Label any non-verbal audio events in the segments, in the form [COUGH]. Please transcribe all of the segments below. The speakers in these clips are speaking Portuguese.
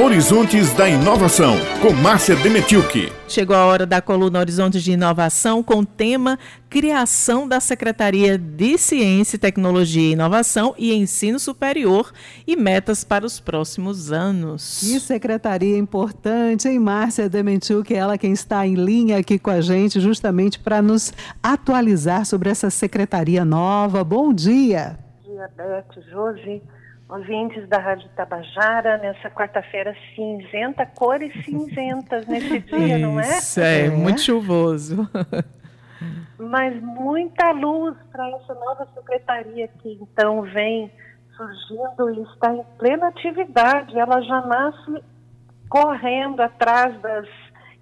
Horizontes da Inovação, com Márcia Demetilke. Chegou a hora da coluna Horizontes de Inovação com o tema Criação da Secretaria de Ciência, Tecnologia e Inovação e Ensino Superior e metas para os próximos anos. Que secretaria importante, hein, Márcia Demetilke? Ela quem está em linha aqui com a gente justamente para nos atualizar sobre essa secretaria nova. Bom dia. Bom dia, Beth, Josi ouvintes da Rádio Tabajara nessa quarta-feira cinzenta, cores cinzentas nesse [LAUGHS] dia, não é? Isso, é, é, muito chuvoso. [LAUGHS] Mas muita luz para essa nova secretaria que então vem surgindo e está em plena atividade. Ela já nasce correndo atrás das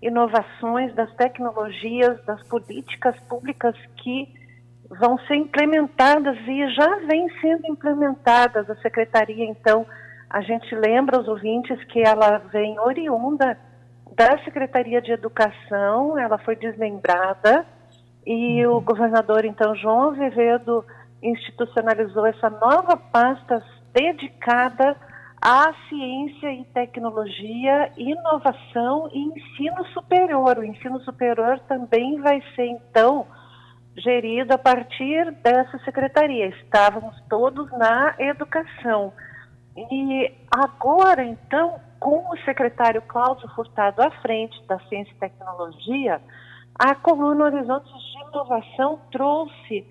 inovações, das tecnologias, das políticas públicas que vão ser implementadas e já vêm sendo implementadas. A secretaria, então, a gente lembra os ouvintes que ela vem oriunda da Secretaria de Educação, ela foi desmembrada e uhum. o governador, então, João Azevedo, institucionalizou essa nova pasta dedicada à ciência e tecnologia, inovação e ensino superior. O ensino superior também vai ser, então, gerido a partir dessa secretaria. Estávamos todos na educação. E agora, então, com o secretário Cláudio Furtado à frente da Ciência e Tecnologia, a coluna Horizontes de Inovação trouxe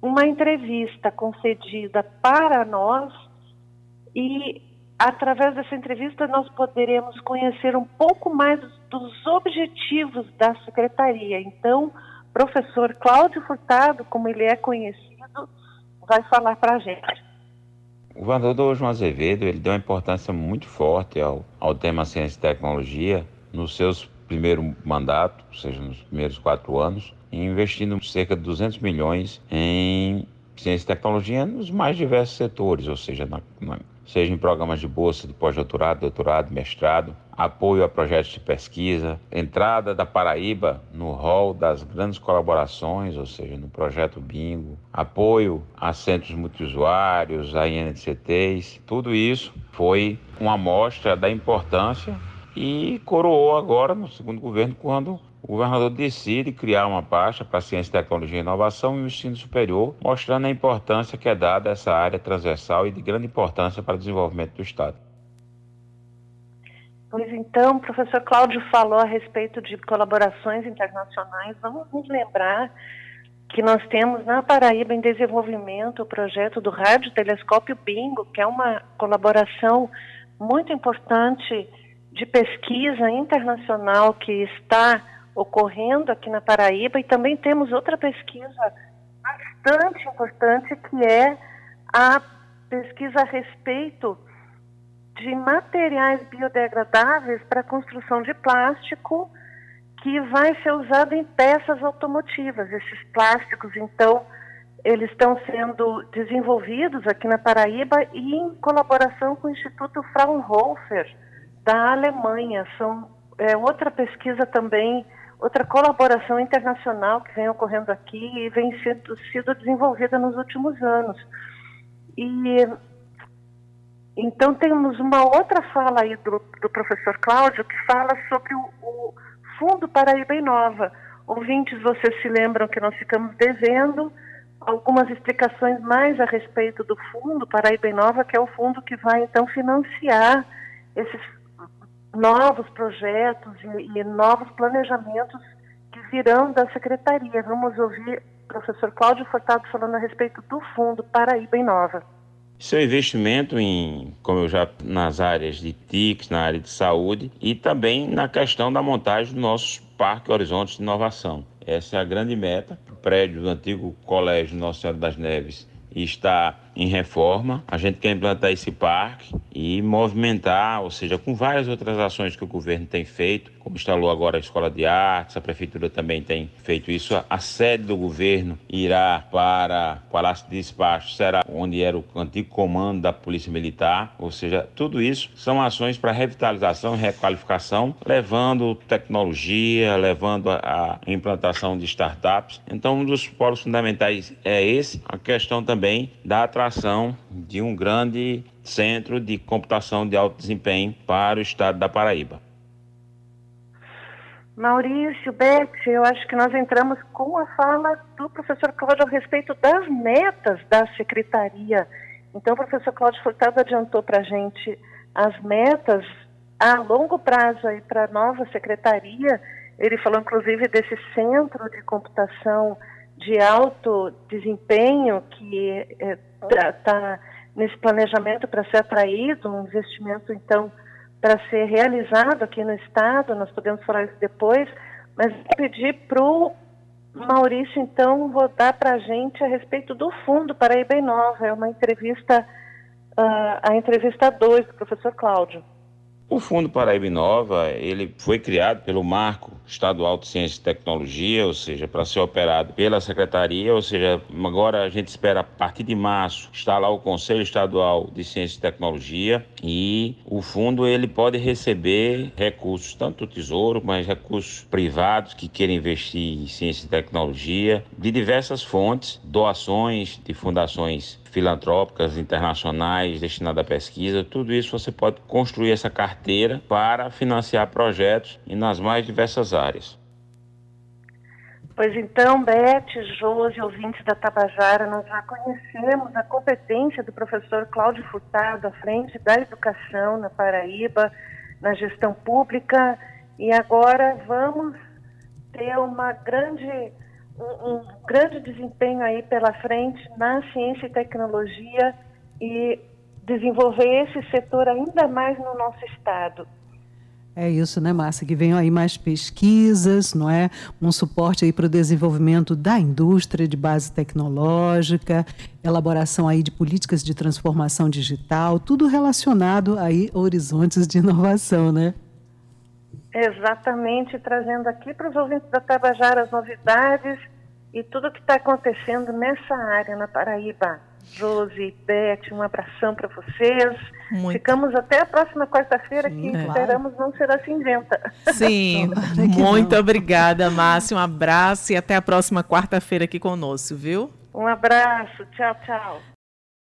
uma entrevista concedida para nós e através dessa entrevista nós poderemos conhecer um pouco mais dos objetivos da secretaria. Então, professor Cláudio Furtado, como ele é conhecido, vai falar para a gente. O governador João Azevedo ele deu uma importância muito forte ao, ao tema ciência e tecnologia nos seus primeiros mandatos, ou seja, nos primeiros quatro anos, investindo cerca de 200 milhões em ciência e tecnologia nos mais diversos setores, ou seja, na, na, seja em programas de bolsa de pós-doutorado, doutorado, mestrado, apoio a projetos de pesquisa, entrada da Paraíba no rol das grandes colaborações, ou seja, no projeto Bingo, apoio a centros multiusuários, a INCTs, tudo isso foi uma amostra da importância e coroou agora no segundo governo quando o governador decide criar uma pasta para ciência, tecnologia e inovação e o ensino superior, mostrando a importância que é dada a essa área transversal e de grande importância para o desenvolvimento do Estado. Pois então, o professor Cláudio falou a respeito de colaborações internacionais. Vamos nos lembrar que nós temos na Paraíba em desenvolvimento o projeto do Rádio Telescópio Bingo, que é uma colaboração muito importante de pesquisa internacional que está ocorrendo aqui na Paraíba e também temos outra pesquisa bastante importante que é a pesquisa a respeito de materiais biodegradáveis para construção de plástico que vai ser usado em peças automotivas. Esses plásticos, então, eles estão sendo desenvolvidos aqui na Paraíba e em colaboração com o Instituto Fraunhofer da Alemanha. São é, outra pesquisa também, outra colaboração internacional que vem ocorrendo aqui e vem sendo sido desenvolvida nos últimos anos. E então temos uma outra fala aí do, do professor Cláudio que fala sobre o, o Fundo Paraíba Inova. Ouvintes, vocês se lembram que nós ficamos devendo algumas explicações mais a respeito do Fundo Paraíba Inova, que é o fundo que vai então financiar esses novos projetos e, e novos planejamentos que virão da secretaria. Vamos ouvir o professor Cláudio Furtado falando a respeito do Fundo Paraíba Inova. Seu investimento em, como eu já nas áreas de TICs, na área de saúde e também na questão da montagem do nosso Parque Horizontes de Inovação. Essa é a grande meta. O prédio do antigo Colégio Nossa Senhora das Neves está em reforma. A gente quer implantar esse parque e movimentar, ou seja, com várias outras ações que o governo tem feito, como instalou agora a Escola de Artes, a Prefeitura também tem feito isso. A sede do governo irá para o Palácio de Despacho, será onde era o antigo comando da Polícia Militar, ou seja, tudo isso são ações para revitalização e requalificação, levando tecnologia, levando a, implantação de startups. Então, um dos polos fundamentais é esse, a questão também da atração de um grande centro de computação de alto desempenho para o estado da Paraíba. Maurício, Beth, eu acho que nós entramos com a fala do professor Cláudio a respeito das metas da secretaria. Então, o professor Cláudio Furtado adiantou para a gente as metas a longo prazo para a nova secretaria. Ele falou, inclusive, desse centro de computação de alto desempenho que está é, tá nesse planejamento para ser atraído, um investimento, então, para ser realizado aqui no Estado, nós podemos falar isso depois, mas pedir para o Maurício, então, dar para a gente a respeito do Fundo Paraíba Nova. É uma entrevista, uh, a entrevista 2 do professor Cláudio. O Fundo Paraíba Inova, ele foi criado pelo Marco Estadual de Ciência e Tecnologia, ou seja, para ser operado pela Secretaria, ou seja, agora a gente espera a partir de março lá o Conselho Estadual de Ciência e Tecnologia e o fundo ele pode receber recursos tanto do Tesouro, mas recursos privados que queiram investir em ciência e tecnologia de diversas fontes, doações de fundações filantrópicas internacionais destinadas à pesquisa, tudo isso você pode construir essa carteira para financiar projetos e nas mais diversas áreas. Pois então, Beth, Josi, ouvintes da Tabajara, nós já conhecemos a competência do professor Cláudio Furtado à frente da educação na Paraíba, na gestão pública, e agora vamos ter uma grande um, grande desempenho aí pela frente na ciência e tecnologia e desenvolver esse setor ainda mais no nosso estado. É isso, né, Márcia? Que venham aí mais pesquisas, não é? Um suporte aí para o desenvolvimento da indústria de base tecnológica, elaboração aí de políticas de transformação digital, tudo relacionado aí a horizontes de inovação, né? Exatamente, trazendo aqui para os ouvintes da Tabajara as novidades e tudo o que está acontecendo nessa área na Paraíba. Josi, Beth, um abração para vocês. Muito. Ficamos até a próxima quarta-feira, que é. esperamos não ser cinzenta. Sim, [LAUGHS] muito não. obrigada, Márcia. Um abraço e até a próxima quarta-feira aqui conosco, viu? Um abraço, tchau, tchau.